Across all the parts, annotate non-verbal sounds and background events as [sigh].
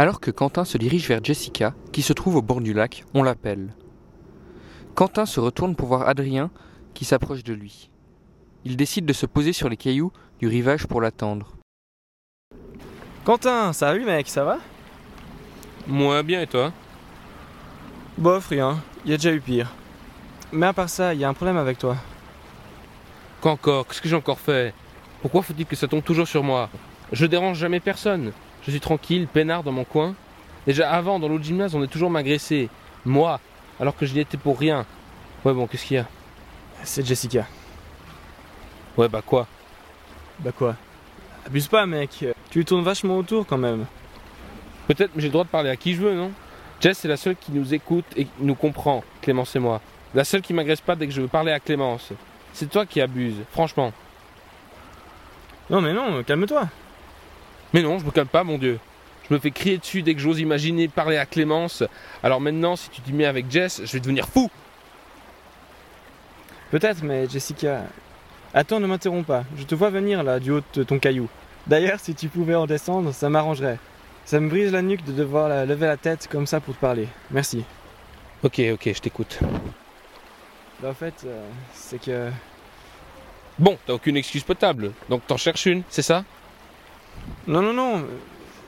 Alors que Quentin se dirige vers Jessica, qui se trouve au bord du lac, on l'appelle. Quentin se retourne pour voir Adrien, qui s'approche de lui. Il décide de se poser sur les cailloux du rivage pour l'attendre. Quentin, salut mec, ça va? Moi bien et toi? Bof, rien, il y a déjà eu pire. Mais à part ça, il y a un problème avec toi. Qu'encore? Qu'est-ce que j'ai encore fait? Pourquoi faut-il que ça tombe toujours sur moi? Je dérange jamais personne. Je suis tranquille, peinard dans mon coin. Déjà avant, dans l'autre gymnase, on est toujours m'agresser. Moi, alors que je n'y étais pour rien. Ouais bon, qu'est-ce qu'il y a? C'est Jessica. Ouais bah quoi? Bah quoi? Abuse pas mec, tu lui tournes vachement autour quand même. Peut-être, mais j'ai le droit de parler à qui je veux, non? Jess c'est la seule qui nous écoute et nous comprend, Clémence et moi. La seule qui m'agresse pas dès que je veux parler à Clémence. C'est toi qui abuses, franchement. Non mais non, calme-toi. Mais non, je me calme pas, mon Dieu. Je me fais crier dessus dès que j'ose imaginer parler à Clémence. Alors maintenant, si tu t'y mets avec Jess, je vais devenir fou. Peut-être, mais Jessica. Attends, ne m'interromps pas. Je te vois venir là, du haut de ton caillou. D'ailleurs, si tu pouvais en descendre, ça m'arrangerait. Ça me brise la nuque de devoir la- lever la tête comme ça pour te parler. Merci. Ok, ok, je t'écoute. Bah, en fait, euh, c'est que. Bon, t'as aucune excuse potable, donc t'en cherches une, c'est ça? Non, non, non.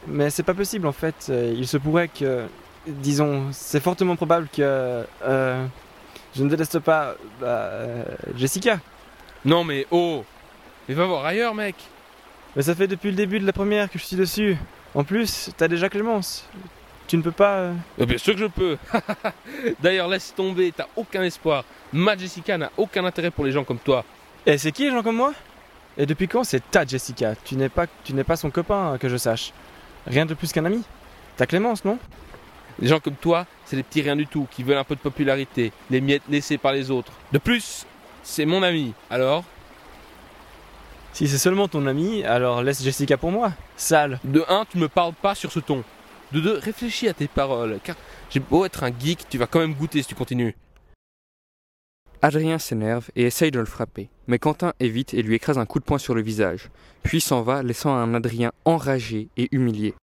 Mais c'est pas possible en fait. Il se pourrait que. Disons, c'est fortement probable que. euh, je ne déteste pas. bah, euh, Jessica. Non mais oh Mais va voir ailleurs, mec Mais ça fait depuis le début de la première que je suis dessus. En plus, t'as déjà Clémence. Tu ne peux pas. euh, Euh, Bien sûr que je peux [laughs] D'ailleurs, laisse tomber, t'as aucun espoir. Ma Jessica n'a aucun intérêt pour les gens comme toi. Et c'est qui les gens comme moi? Et depuis quand c'est ta Jessica Tu n'es pas, tu n'es pas son copain, que je sache. Rien de plus qu'un ami. T'as Clémence, non? Les gens comme toi, c'est les petits riens du tout, qui veulent un peu de popularité, les miettes laissées par les autres. De plus, c'est mon ami, alors? Si c'est seulement ton ami, alors laisse Jessica pour moi. Sale. De un, tu me parles pas sur ce ton. De deux, réfléchis à tes paroles, car j'ai beau être un geek, tu vas quand même goûter si tu continues. Adrien s'énerve et essaye de le frapper, mais Quentin évite et lui écrase un coup de poing sur le visage, puis s'en va laissant un Adrien enragé et humilié.